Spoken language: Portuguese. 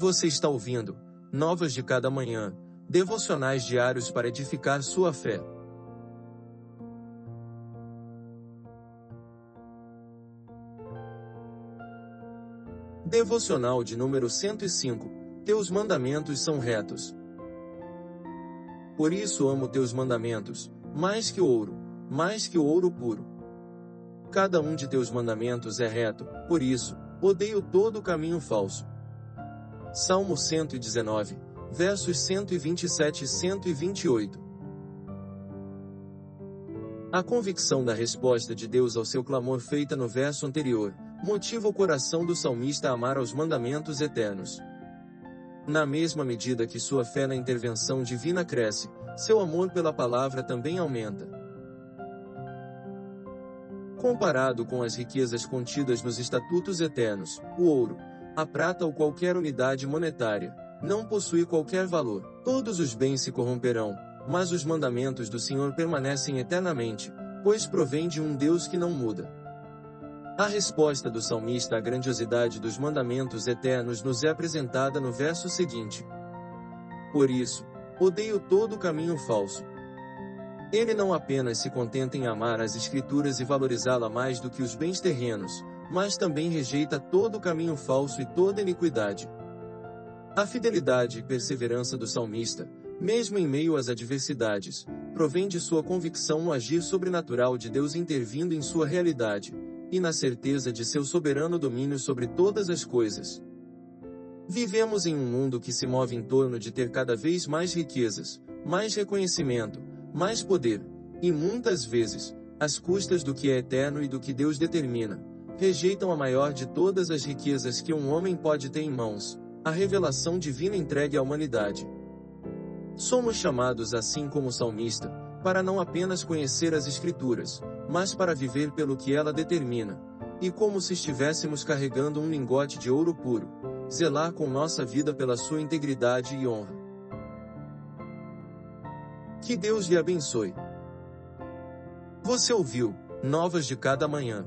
Você está ouvindo Novas de Cada Manhã, devocionais diários para edificar sua fé. Devocional de número 105 Teus mandamentos são retos. Por isso amo teus mandamentos, mais que o ouro, mais que o ouro puro. Cada um de teus mandamentos é reto, por isso, odeio todo caminho falso. Salmo 119, versos 127 e 128. A convicção da resposta de Deus ao seu clamor feita no verso anterior, motiva o coração do salmista a amar aos mandamentos eternos. Na mesma medida que sua fé na intervenção divina cresce, seu amor pela palavra também aumenta. Comparado com as riquezas contidas nos estatutos eternos, o ouro, a prata ou qualquer unidade monetária, não possui qualquer valor. Todos os bens se corromperão, mas os mandamentos do Senhor permanecem eternamente, pois provém de um Deus que não muda. A resposta do salmista à grandiosidade dos mandamentos eternos nos é apresentada no verso seguinte. Por isso, odeio todo caminho falso. Ele não apenas se contenta em amar as Escrituras e valorizá-la mais do que os bens terrenos, mas também rejeita todo caminho falso e toda iniquidade. A fidelidade e perseverança do salmista, mesmo em meio às adversidades, provém de sua convicção no agir sobrenatural de Deus intervindo em sua realidade, e na certeza de seu soberano domínio sobre todas as coisas. Vivemos em um mundo que se move em torno de ter cada vez mais riquezas, mais reconhecimento, mais poder, e muitas vezes, às custas do que é eterno e do que Deus determina, rejeitam a maior de todas as riquezas que um homem pode ter em mãos, a revelação divina entregue à humanidade. Somos chamados assim como o salmista, para não apenas conhecer as Escrituras, mas para viver pelo que ela determina, e como se estivéssemos carregando um lingote de ouro puro, zelar com nossa vida pela sua integridade e honra. Que Deus lhe abençoe. Você ouviu Novas de Cada Manhã.